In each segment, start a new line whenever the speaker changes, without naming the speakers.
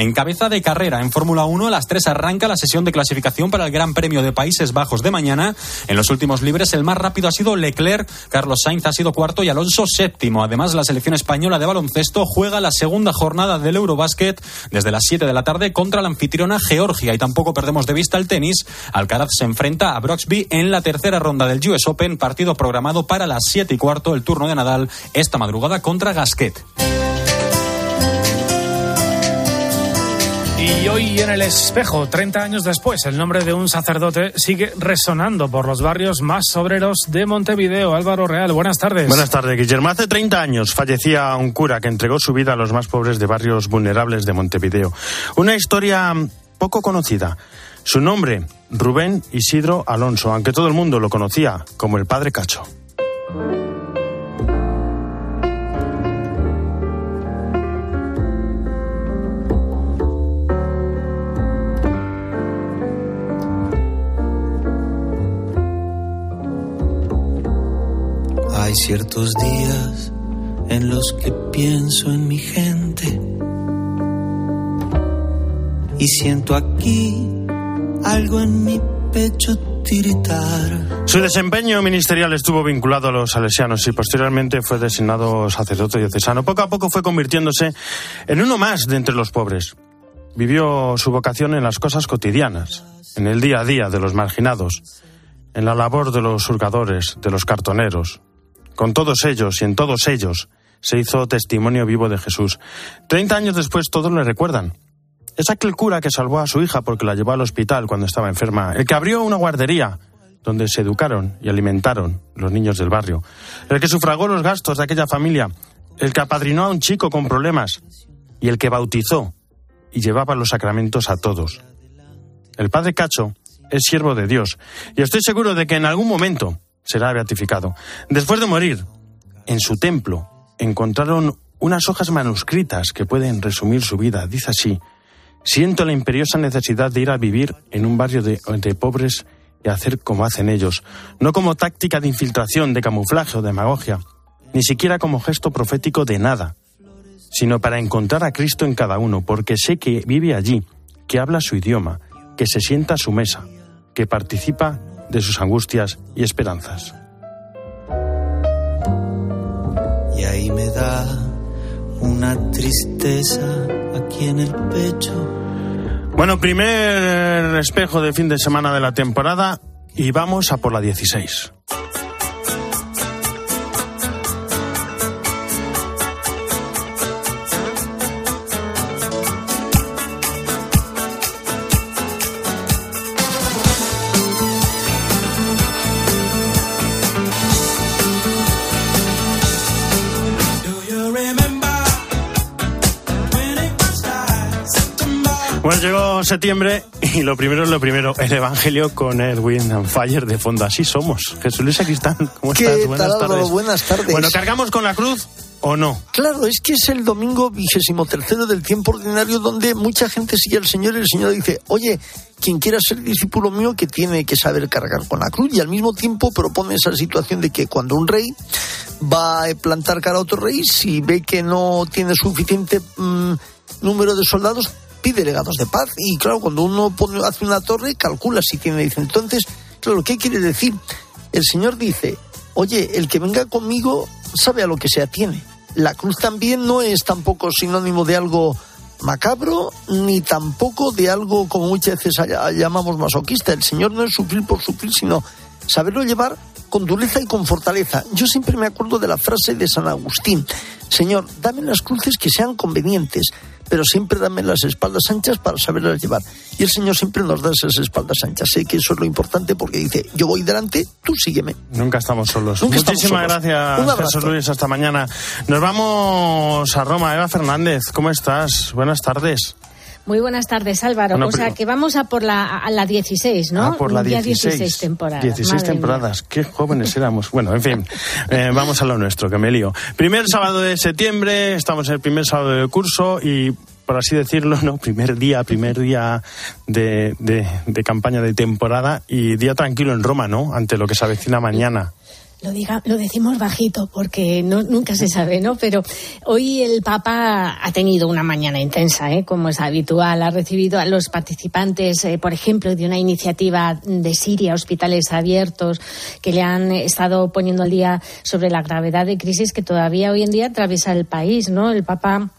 en cabeza de carrera. En Fórmula 1 a las 3 arranca la sesión de clasificación para el Gran Premio de Países Bajos de mañana. En los últimos libres el más rápido ha sido Leclerc, Carlos Sainz ha sido cuarto y Alonso séptimo. Además, la selección española de baloncesto juega la segunda jornada del Eurobasket desde las 7 de la tarde contra la anfitriona Georgia y tampoco perdemos de vista el tenis. Alcaraz se enfrenta a Broxby en la tercera ronda del US Open, partido programado para las 7 y cuarto, el turno de Nadal esta madrugada contra Gasquet.
Y hoy en el espejo, 30 años después, el nombre de un sacerdote sigue resonando por los barrios más obreros de Montevideo. Álvaro Real, buenas tardes.
Buenas tardes, Guillermo. Hace 30 años fallecía un cura que entregó su vida a los más pobres de barrios vulnerables de Montevideo. Una historia poco conocida. Su nombre, Rubén Isidro Alonso, aunque todo el mundo lo conocía como el Padre Cacho.
Hay ciertos días en los que pienso en mi gente y siento aquí algo en mi pecho tiritar.
Su desempeño ministerial estuvo vinculado a los salesianos y posteriormente fue designado sacerdote diocesano. Poco a poco fue convirtiéndose en uno más de entre los pobres. Vivió su vocación en las cosas cotidianas, en el día a día de los marginados, en la labor de los surgadores, de los cartoneros. Con todos ellos y en todos ellos se hizo testimonio vivo de Jesús. Treinta años después todos le recuerdan. Es aquel cura que salvó a su hija porque la llevó al hospital cuando estaba enferma, el que abrió una guardería donde se educaron y alimentaron los niños del barrio, el que sufragó los gastos de aquella familia, el que apadrinó a un chico con problemas y el que bautizó y llevaba los sacramentos a todos. El padre Cacho es siervo de Dios y estoy seguro de que en algún momento será beatificado. Después de morir, en su templo encontraron unas hojas manuscritas que pueden resumir su vida. Dice así, Siento la imperiosa necesidad de ir a vivir en un barrio de, pobres y hacer como hacen ellos, no como táctica de infiltración, de camuflaje o demagogia, ni siquiera como gesto profético de nada, sino para encontrar a Cristo en cada uno, porque sé que vive allí, que habla su idioma, que se sienta a su mesa, que participa de sus angustias y esperanzas.
Y ahí me da una tristeza aquí en el pecho.
Bueno, primer espejo de fin de semana de la temporada y vamos a por la 16. Bueno, llegó septiembre y lo primero es lo primero, el Evangelio con Edwin and Fire de fondo. Así somos. Jesús Luis Cristán, ¿cómo estás?
Buenas tardes. Buenas tardes.
Bueno, ¿cargamos con la cruz o no?
Claro, es que es el domingo vigésimo tercero del tiempo ordinario donde mucha gente sigue al Señor y el Señor dice, oye, quien quiera ser discípulo mío que tiene que saber cargar con la cruz y al mismo tiempo propone esa situación de que cuando un rey va a plantar cara a otro rey, si ve que no tiene suficiente mm, número de soldados, pide legados de paz. Y claro, cuando uno pone, hace una torre, calcula si tiene. Dice, entonces, claro, ¿qué quiere decir? El Señor dice, oye, el que venga conmigo sabe a lo que se atiene. La cruz también no es tampoco sinónimo de algo macabro, ni tampoco de algo como muchas veces llamamos masoquista. El Señor no es sufrir por sufrir, sino saberlo llevar con dureza y con fortaleza. Yo siempre me acuerdo de la frase de San Agustín, Señor, dame las cruces que sean convenientes, pero siempre dame las espaldas anchas para saberlas llevar. Y el Señor siempre nos da esas espaldas anchas. Sé que eso es lo importante porque dice, yo voy delante, tú sígueme.
Nunca estamos solos. Muchísimas gracias, Jesús Luis. Hasta mañana. Nos vamos a Roma. Eva Fernández, ¿cómo estás? Buenas tardes.
Muy buenas tardes, Álvaro. o sea, que vamos a por la, a la 16, ¿no?
Ah, por la 16.
16 temporadas.
16 temporadas. Qué jóvenes éramos. Bueno, en fin, eh, vamos a lo nuestro, que me lío. Primer sábado de septiembre, estamos en el primer sábado del curso y por así decirlo, ¿no? Primer día, primer día de, campaña de temporada y día tranquilo en Roma, ¿no? Ante lo que se avecina mañana.
lo, diga, lo decimos bajito porque no, nunca se sabe, ¿no? Pero hoy el Papa ha tenido una mañana intensa, ¿eh? como es habitual. Ha recibido a los participantes, eh, por ejemplo, de una iniciativa de Siria, hospitales abiertos, que le han estado poniendo al día sobre la gravedad de crisis que todavía hoy en día atraviesa el país, ¿no? El Papa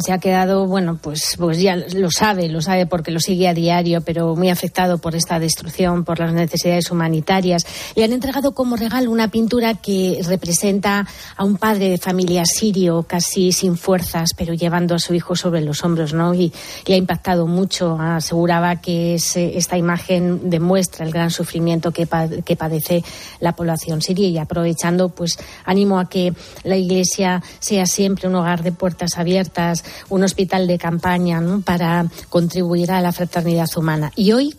se ha quedado, bueno, pues, pues ya lo sabe, lo sabe porque lo sigue a diario, pero muy afectado por esta destrucción, por las necesidades humanitarias. Le han entregado como regalo una pintura que representa a un padre de familia sirio, casi sin fuerzas, pero llevando a su hijo sobre los hombros, ¿no? Y le ha impactado mucho. Aseguraba que esta imagen demuestra el gran sufrimiento que, que padece la población siria y aprovechando, pues, ánimo a que la Iglesia sea siempre un hogar de puertas abiertas, un hospital de campaña para contribuir a la fraternidad humana. Y hoy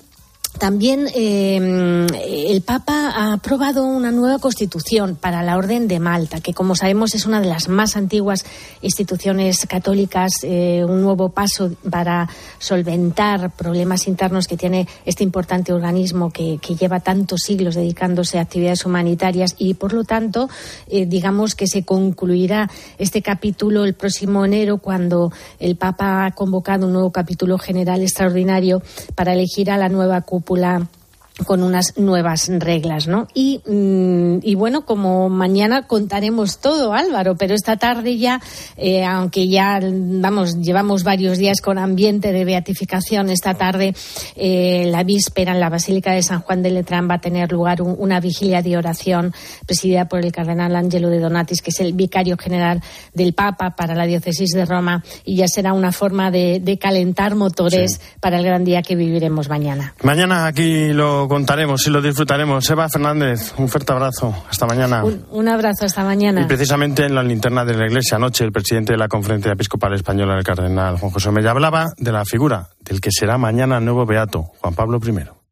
también eh, el Papa ha aprobado una nueva constitución para la Orden de Malta, que como sabemos es una de las más antiguas instituciones católicas, eh, un nuevo paso para solventar problemas internos que tiene este importante organismo que, lleva tantos siglos dedicándose a actividades humanitarias y, por lo tanto, eh, digamos que se concluirá este capítulo el próximo enero cuando el Papa ha convocado un nuevo capítulo general extraordinario para elegir a la nueva cúpula Popular. Con unas nuevas reglas, ¿no? Y, mm, y, bueno, como mañana contaremos todo, Álvaro, pero esta tarde ya, eh, aunque ya, vamos, llevamos varios días con ambiente de beatificación, esta tarde, eh, la víspera en la Basílica de San Juan de Letrán va a tener lugar una vigilia de oración presidida por el cardenal Angelo de Donatis, que es el vicario general del Papa para la diócesis de Roma, y ya será una forma de, calentar motores para el gran día que viviremos mañana.
Mañana aquí lo contaremos y lo disfrutaremos. Eva Fernández, un fuerte abrazo. Hasta mañana.
Un, abrazo, hasta mañana.
Y precisamente en la linterna de la Iglesia anoche, el presidente de la Conferencia Episcopal Española, el cardenal Juan José Mella, hablaba de la figura del que será mañana nuevo beato, Juan Pablo I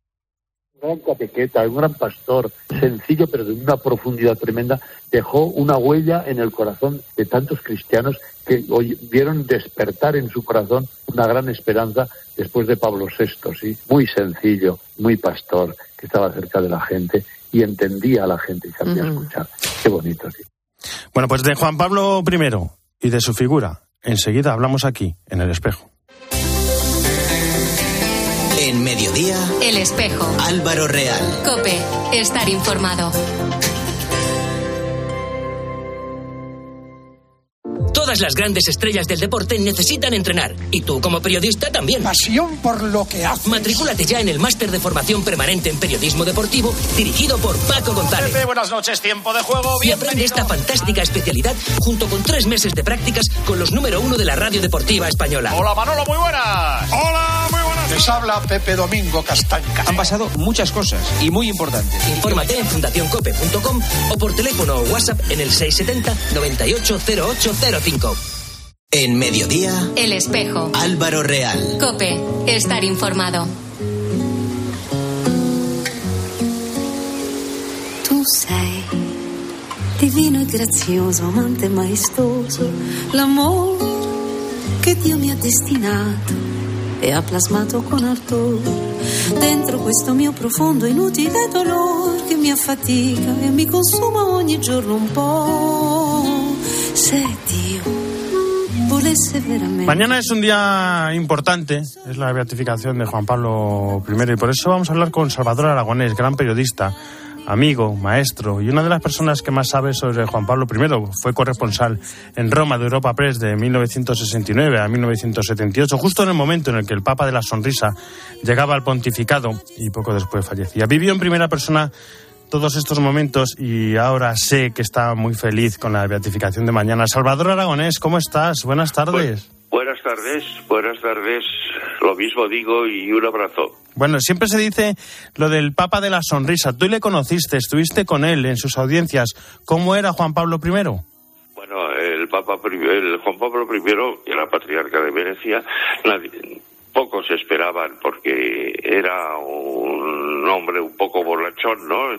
gran catequeta, un gran pastor, sencillo pero de una profundidad tremenda, dejó una huella en el corazón de tantos cristianos que hoy vieron despertar en su corazón una gran esperanza después de Pablo VI, ¿sí? Muy sencillo, muy pastor, que estaba cerca de la gente y entendía a la gente y sabía escuchar. Qué bonito, sí.
Bueno, pues de Juan Pablo I y de su figura, enseguida hablamos aquí, en el espejo.
En mediodía,
El espejo.
Álvaro Real.
Cope, estar informado.
Todas las grandes estrellas del deporte necesitan entrenar. Y tú, como periodista, también.
Pasión por lo que haces.
Matrículate ya en el máster de formación permanente en periodismo deportivo, dirigido por Paco González.
Pepe, buenas noches, tiempo de juego.
Y aprende esta fantástica especialidad junto con tres meses de prácticas con los número uno de la radio deportiva española.
Hola, Manolo, muy buenas. Hola, muy buenas. Les habla Pepe Domingo Castaña.
Han pasado muchas cosas y muy importantes.
Infórmate en fundacioncope.com o por teléfono o WhatsApp en el 670 980805.
En mediodía,
El espejo.
Álvaro Real.
Cope, estar informado.
Tu sei divino e grazioso, amante maestoso, l'amor che Dio mi ha destinato e ha plasmato con ardore dentro questo mio profondo inutile dolore che mi affatica e mi consuma ogni giorno un po'. Se Dio
Mañana es un día importante, es la beatificación de Juan Pablo I y por eso vamos a hablar con Salvador Aragonés, gran periodista, amigo, maestro y una de las personas que más sabe sobre Juan Pablo I. Fue corresponsal en Roma de Europa Press de 1969 a 1978, justo en el momento en el que el Papa de la Sonrisa llegaba al pontificado y poco después fallecía. Vivió en primera persona todos estos momentos y ahora sé que está muy feliz con la beatificación de mañana. Salvador Aragonés, ¿cómo estás? Buenas tardes.
Buenas tardes, buenas tardes. Lo mismo digo y un abrazo.
Bueno, siempre se dice lo del Papa de la Sonrisa. Tú le conociste, estuviste con él en sus audiencias. ¿Cómo era Juan Pablo I?
Bueno, el Papa, el Juan Pablo I era patriarca de Venecia. Nadie, pocos esperaban porque era un hombre un poco borrachón, ¿no?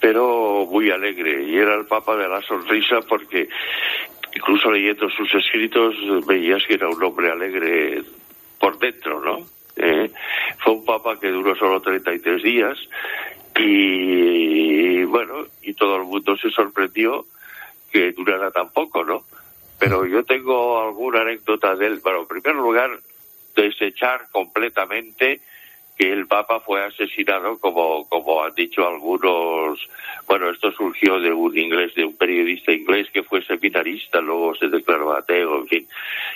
Pero muy alegre y era el Papa de la sonrisa porque incluso leyendo sus escritos veías que era un hombre alegre por dentro, ¿no? Eh, fue un papa que duró solo 33 días Y bueno, y todo el mundo se sorprendió que durara tan poco, ¿no? Pero yo tengo alguna anécdota de él. Bueno, en primer lugar, desechar completamente que el Papa fue asesinado, como, como han dicho algunos. Bueno, esto surgió de un inglés, de un periodista inglés que fue seminarista, luego se declaró ateo, en fin,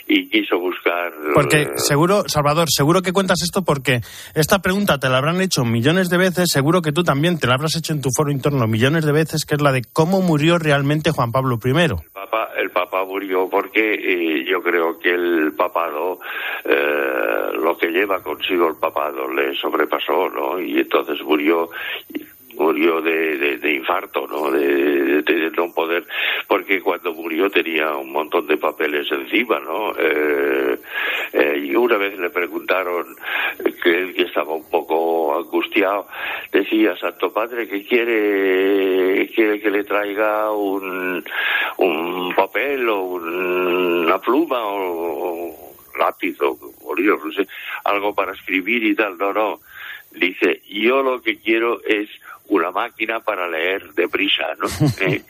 y quiso buscar.
Porque
eh,
seguro, Salvador, seguro que cuentas esto porque esta pregunta te la habrán hecho millones de veces, seguro que tú también te la habrás hecho en tu foro interno millones de veces, que es la de cómo murió realmente Juan Pablo I.
El Papa, murió porque eh, yo creo que el papado, eh, lo que lleva consigo el papado, le sobrepasó, ¿no? Y entonces murió murió de, de, de infarto, ¿no? De, de, no poder, porque cuando murió tenía un montón de papeles encima, ¿no? Eh, eh, y una vez le preguntaron que él que estaba un poco angustiado, decía Santo Padre que quiere, quiere que le traiga un, un papel o un- una pluma o, o lápiz o bolígrafo, no sé, algo para escribir y tal. No, no. Dice, yo lo que quiero es una máquina para leer deprisa, ¿no? ¿Eh?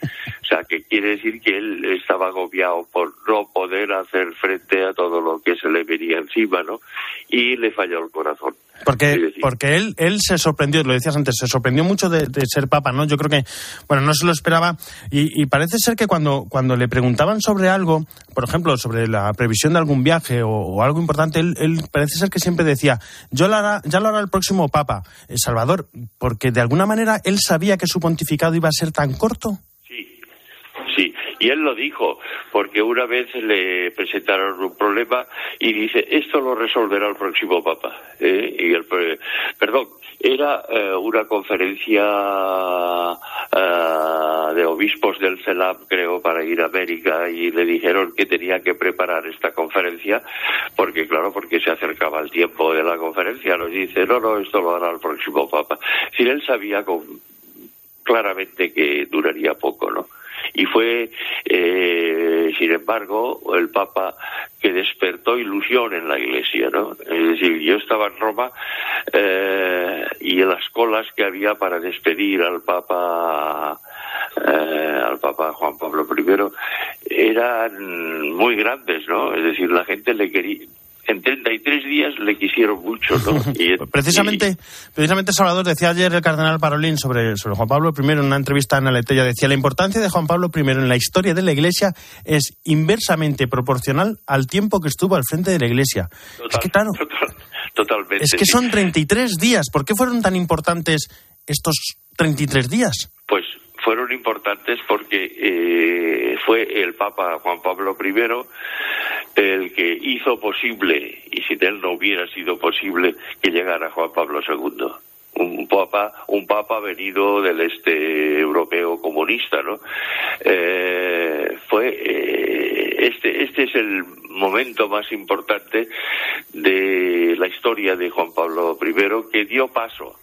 O sea, que quiere decir que él estaba agobiado por no poder hacer frente a todo lo que se le venía encima, ¿no? Y le falló el corazón.
Porque, porque él, él se sorprendió, lo decías antes, se sorprendió mucho de, de ser papa, ¿no? Yo creo que, bueno, no se lo esperaba. Y, y parece ser que cuando, cuando le preguntaban sobre algo, por ejemplo, sobre la previsión de algún viaje o, o algo importante, él, él parece ser que siempre decía, yo lo hará, ya lo hará el próximo papa, eh, Salvador, porque de alguna manera él sabía que su pontificado iba a ser tan corto.
Sí, y él lo dijo, porque una vez le presentaron un problema y dice, esto lo resolverá el próximo Papa. ¿eh? Y el, perdón, era eh, una conferencia ah, de obispos del CELAM, creo, para ir a América y le dijeron que tenía que preparar esta conferencia, porque claro, porque se acercaba el tiempo de la conferencia, nos dice, no, no, esto lo hará el próximo Papa. Si él sabía con, claramente que duraría poco, ¿no? Y fue, eh, sin embargo, el Papa que despertó ilusión en la Iglesia, ¿no? Es decir, yo estaba en Roma eh, y las colas que había para despedir al Papa eh, al Papa Juan Pablo I eran muy grandes, ¿no? Es decir, la gente le quería en 33 días le quisieron mucho, ¿no? Y,
Precisamente, precisamente Salvador decía ayer el cardenal Parolín sobre, sobre Juan Pablo I en una entrevista en Aleteya, decía la importancia de Juan Pablo I en la historia de la Iglesia es inversamente proporcional al tiempo que estuvo al frente de la Iglesia. es que claro,
totalmente.
es que
sí.
son 33 días. ¿Por qué fueron tan importantes estos 33 días?
Pues fueron importantes porque eh, fue el Papa Juan Pablo I el que hizo posible, y sin él no hubiera sido posible, que llegara Juan Pablo II. Un papa, un papa venido del este europeo comunista, ¿no? Eh, fue eh, este, este es el momento más importante de la historia de Juan Pablo I que dio paso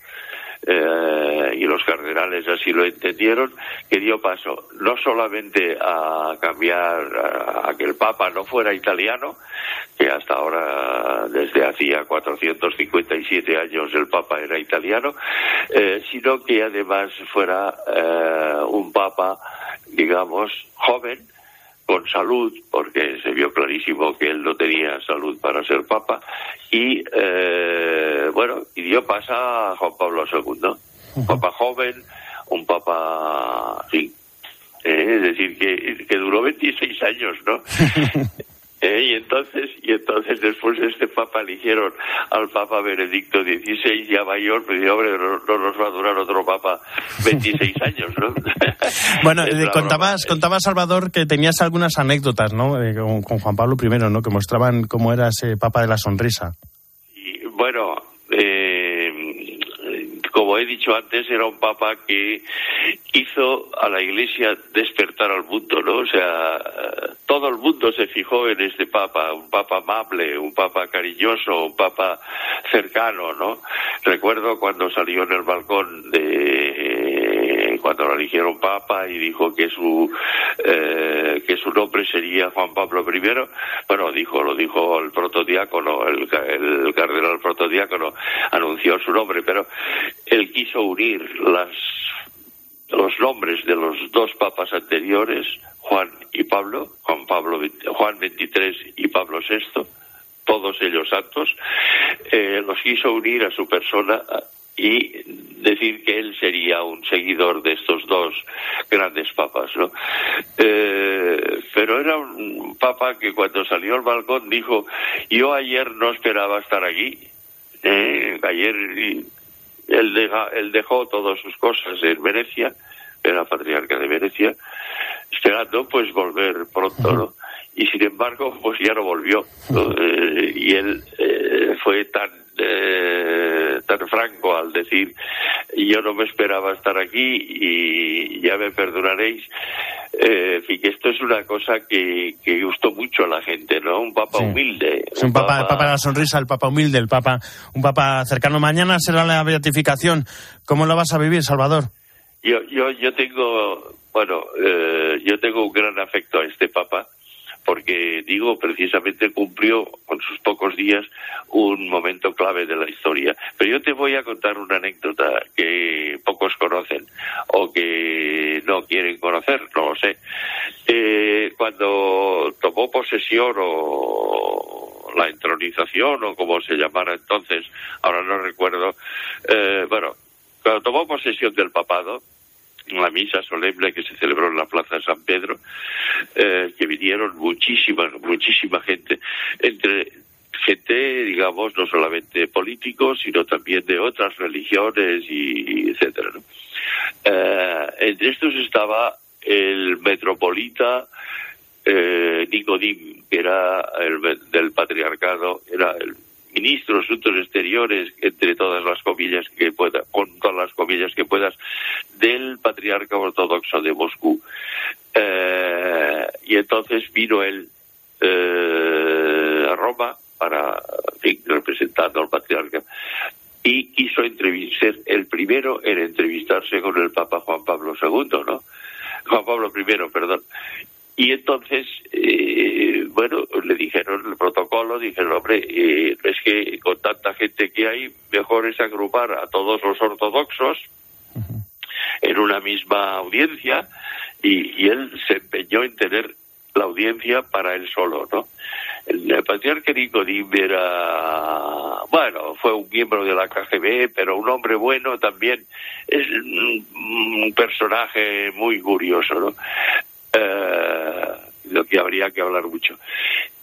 eh, y los cardenales así lo entendieron, que dio paso no solamente a cambiar, a, a que el Papa no fuera italiano, que hasta ahora, desde hacía 457 años el Papa era italiano, eh, sino que además fuera eh, un Papa, digamos, joven, con salud, porque se vio clarísimo que él no tenía salud para ser papa, y eh, bueno, y dio pasa a Juan Pablo II, un papa joven, un papa, sí, eh, es decir, que, que duró 26 años, ¿no? Eh, y entonces y entonces después de este papa eligieron al papa Benedicto XVI ya mayor pero digo, hombre no, no nos va a durar otro papa 26 años ¿no?
Bueno, eh, contabas, contabas, Salvador, que tenías algunas anécdotas, ¿no? Eh, con, con Juan Pablo I, ¿no? Que mostraban cómo era ese Papa de la Sonrisa.
Y, bueno, eh, como he dicho antes, era un papa que hizo a la Iglesia despertar al mundo, ¿no? O sea, todo el mundo se fijó en este papa, un papa amable, un papa cariñoso, un papa cercano, ¿no? Recuerdo cuando salió en el balcón de cuando lo eligieron papa y dijo que su eh, que su nombre sería Juan Pablo I, bueno, dijo, lo dijo el protodiácono, el, el cardenal protodiácono anunció su nombre, pero él quiso unir las los nombres de los dos papas anteriores, Juan y Pablo, Juan Pablo Juan 23 y Pablo VI, todos ellos santos, eh, los quiso unir a su persona y decir que él sería un seguidor de estos dos grandes papas, ¿no? Eh, pero era un papa que cuando salió al balcón dijo, yo ayer no esperaba estar aquí, eh, ayer él, deja, él dejó todas sus cosas en Venecia, era patriarca de Venecia, esperando pues volver pronto, ¿no? Y sin embargo, pues ya no volvió. Eh, y él eh, fue tan eh, tan franco al decir yo no me esperaba estar aquí y ya me perdonaréis eh, en fin que esto es una cosa que, que gustó mucho a la gente no un papa humilde
es un, papa, papa de la sonrisa el papa humilde el papa un papa cercano. Mañana será la beatificación. Cómo lo vas a vivir Salvador
yo yo yo tengo bueno eh, yo tengo un gran afecto a este papa porque digo precisamente cumplió con sus pocos días un momento clave de la historia. Pero yo te voy a contar una anécdota que pocos conocen o que no quieren conocer, no lo sé. Eh, cuando tomó posesión o la entronización o como se llamara entonces, ahora no recuerdo, eh, bueno, cuando tomó posesión del papado, la misa solemne que se celebró en la Plaza de San Pedro, eh, que vinieron muchísima, muchísima gente, entre gente, digamos, no solamente políticos, sino también de otras religiones y, etcétera. Eh, entre estos estaba el metropolita eh, Nicodim, que era el del patriarcado, era el ministro de Asuntos Exteriores, entre todas las comillas que pueda, con todas las comillas que puedas, del patriarca ortodoxo de Moscú. Eh, y entonces vino él eh, a Roma para, en representando al patriarca, y quiso entrevistar, el primero en entrevistarse con el Papa Juan Pablo II, ¿no? Juan Pablo I, perdón. Y entonces, eh, bueno, el protocolo, dijeron, hombre, es que con tanta gente que hay, mejor es agrupar a todos los ortodoxos en una misma audiencia y, él se empeñó en tener la audiencia para él solo, ¿no? El, patriarca Nicodim era, bueno, fue un miembro de la KGB, pero un hombre bueno también, es un personaje muy curioso, ¿no? eh, lo que habría que hablar mucho.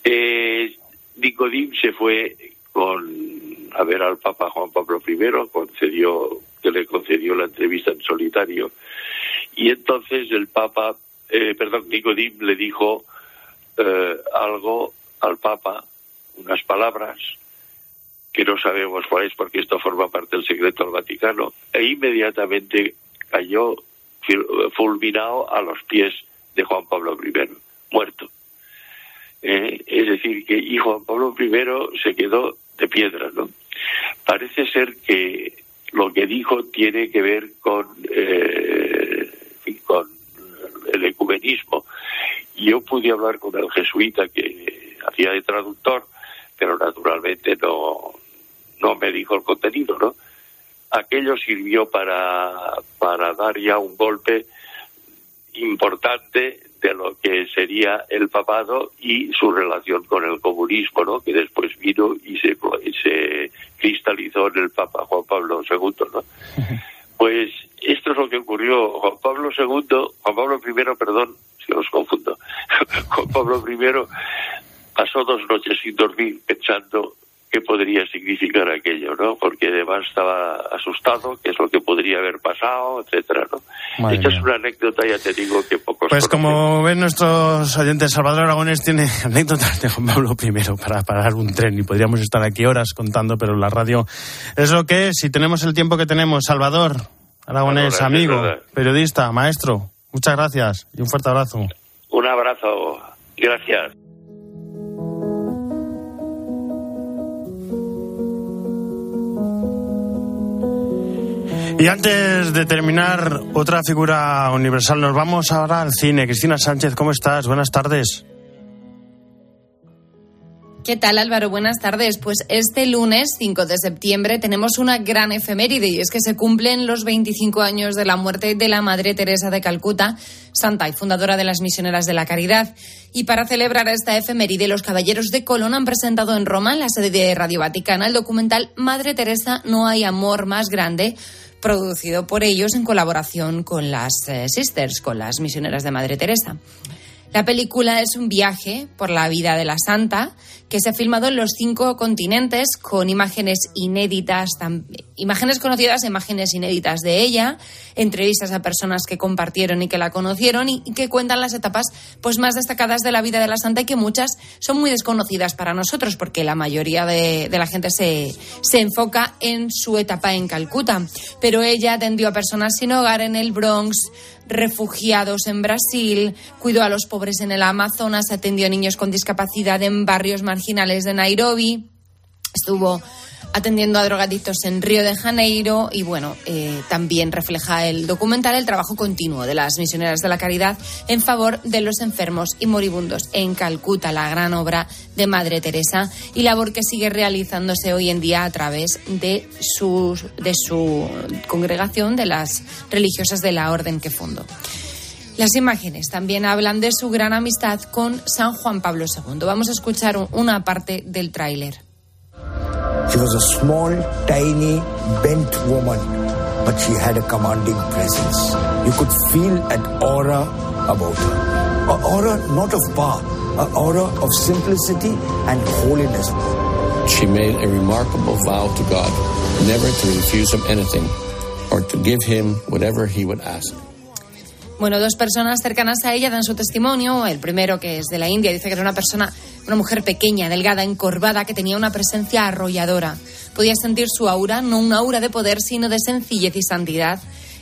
Eh, Nicodim se fue con a ver al Papa Juan Pablo I, concedió, que le concedió la entrevista en solitario, y entonces el Papa, eh, perdón, Nicodim le dijo eh, algo al Papa, unas palabras que no sabemos cuáles porque esto forma parte del secreto del Vaticano, e inmediatamente cayó fulminado a los pies de Juan Pablo I, muerto. Eh, es decir, que y Juan Pablo I se quedó de piedra, ¿no? Parece ser que lo que dijo tiene que ver con, eh, con el ecumenismo. Yo pude hablar con el jesuita que hacía de traductor, pero naturalmente no, no me dijo el contenido, ¿no? Aquello sirvió para, para dar ya un golpe importante de lo que sería el papado y su relación con el comunismo, ¿no? que después vino y se, se cristalizó en el Papa Juan Pablo II. ¿no? Pues esto es lo que ocurrió. Juan Pablo II, Juan Pablo I, perdón, si los confundo, Juan Pablo I pasó dos noches sin dormir pensando qué podría significar aquello, ¿no? Porque además estaba asustado, qué es lo que podría haber pasado, etcétera, ¿no? Esta es una anécdota, ya te digo, que pocos
Pues como ven nuestros oyentes, Salvador Aragones tiene anécdotas de Juan Pablo I para parar un tren y podríamos estar aquí horas contando, pero la radio es lo que es. Si tenemos el tiempo que tenemos, Salvador Aragones, amigo, periodista, maestro, muchas gracias y un fuerte abrazo.
Un abrazo, gracias.
Y antes de terminar, otra figura universal, nos vamos ahora al cine. Cristina Sánchez, ¿cómo estás? Buenas tardes.
¿Qué tal Álvaro? Buenas tardes. Pues este lunes 5 de septiembre tenemos una gran efeméride y es que se cumplen los 25 años de la muerte de la Madre Teresa de Calcuta, santa y fundadora de las Misioneras de la Caridad. Y para celebrar esta efeméride, los Caballeros de Colón han presentado en Roma, en la sede de Radio Vaticana, el documental Madre Teresa, no hay amor más grande producido por ellos en colaboración con las eh, Sisters, con las misioneras de Madre Teresa. La película es un viaje por la vida de la santa que se ha filmado en los cinco continentes con imágenes inéditas, imágenes conocidas, imágenes inéditas de ella, entrevistas a personas que compartieron y que la conocieron y, que cuentan las etapas pues más destacadas de la vida de la santa y que muchas son muy desconocidas para nosotros porque la mayoría de, de la gente se, se enfoca en su etapa en Calcuta. Pero ella atendió a personas sin hogar en el Bronx, refugiados en Brasil, cuidó a los pobres en el Amazonas, atendió a niños con discapacidad en barrios marginales de Nairobi, estuvo atendiendo a drogadictos en Río de Janeiro y bueno, eh, también refleja el documental el trabajo continuo de las misioneras de la caridad en favor de los enfermos y moribundos en Calcuta, la gran obra de Madre Teresa y labor que sigue realizándose hoy en día a través de su, de su congregación, de las religiosas de la orden que fundó. Las imágenes también hablan de su gran amistad con San Juan Pablo II. Vamos a escuchar una parte del tráiler.
She was a small, tiny, bent woman, but she had a commanding presence. You could feel an aura about her. An aura not of power, an aura of simplicity and holiness.
She made a remarkable vow to God never to refuse him anything or to give him whatever he would ask.
Bueno, dos personas cercanas a ella dan su testimonio. El primero, que es de la India, dice que era una persona, una mujer pequeña, delgada, encorvada, que tenía una presencia arrolladora. Podía sentir su aura, no una aura de poder, sino de sencillez y santidad.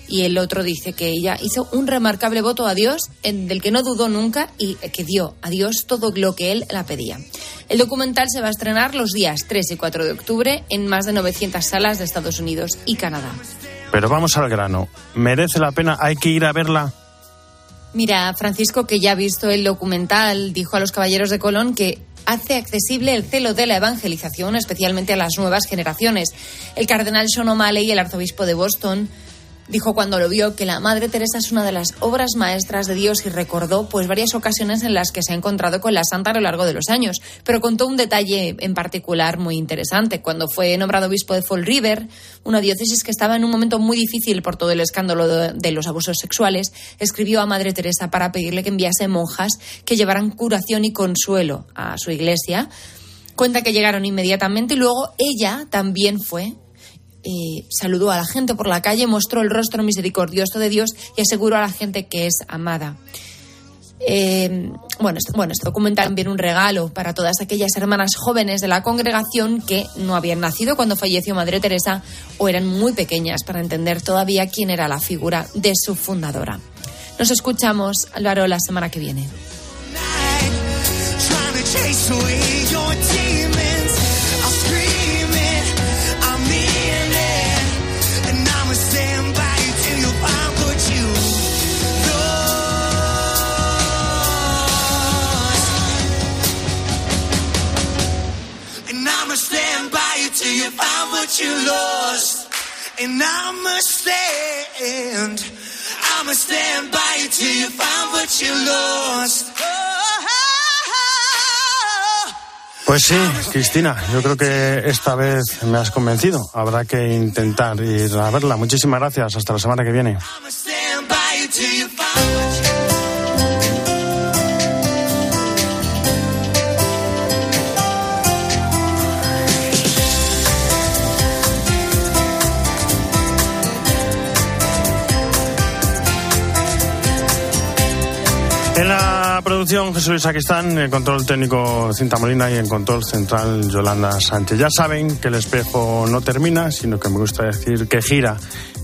Y el otro dice que ella hizo un remarcable voto a Dios, del que no dudó nunca y que dio a Dios todo lo que él la pedía. El documental se va a estrenar los días 3 y 4 de octubre en más de 900 salas de Estados Unidos y Canadá.
Pero vamos al grano. ¿Merece la pena? ¿Hay que ir a verla?
Mira, Francisco, que ya ha visto el documental, dijo a los caballeros de Colón que hace accesible el celo de la evangelización, especialmente a las nuevas generaciones. El cardenal Sean O'Malley y el arzobispo de Boston Dijo cuando lo vio que la Madre Teresa es una de las obras maestras de Dios y recordó pues varias ocasiones en las que se ha encontrado con la santa a lo largo de los años, pero contó un detalle en particular muy interesante. Cuando fue nombrado obispo de Fall River, una diócesis que estaba en un momento muy difícil por todo el escándalo de, de los abusos sexuales, escribió a Madre Teresa para pedirle que enviase monjas que llevaran curación y consuelo a su iglesia. Cuenta que llegaron inmediatamente y luego ella también fue eh, saludó a la gente por la calle, mostró el rostro misericordioso de Dios y aseguró a la gente que es amada. Eh, bueno, esto, bueno, esto documenta también un regalo para todas aquellas hermanas jóvenes de la congregación que no habían nacido cuando falleció Madre Teresa o eran muy pequeñas para entender todavía quién era la figura de su fundadora. Nos escuchamos, Álvaro, la semana que viene.
Pues sí, Cristina, yo creo que esta vez me has convencido. Habrá que intentar ir a verla. Muchísimas gracias. Hasta la semana que viene. En la producción Jesús Luis Aquistán, en control técnico Cinta Molina y en control central Yolanda Sánchez. Ya saben que el espejo no termina, sino que me gusta decir que gira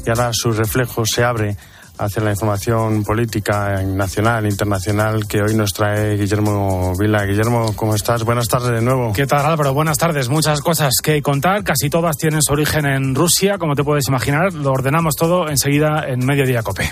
y ahora su reflejo se abre hacia la información política nacional, internacional, que hoy nos trae Guillermo Vila. Guillermo, ¿cómo estás? Buenas tardes de nuevo.
¿Qué tal, Álvaro? Buenas tardes. Muchas cosas que contar. Casi todas tienen su origen en Rusia, como te puedes imaginar. Lo ordenamos todo enseguida en Mediodía Cope.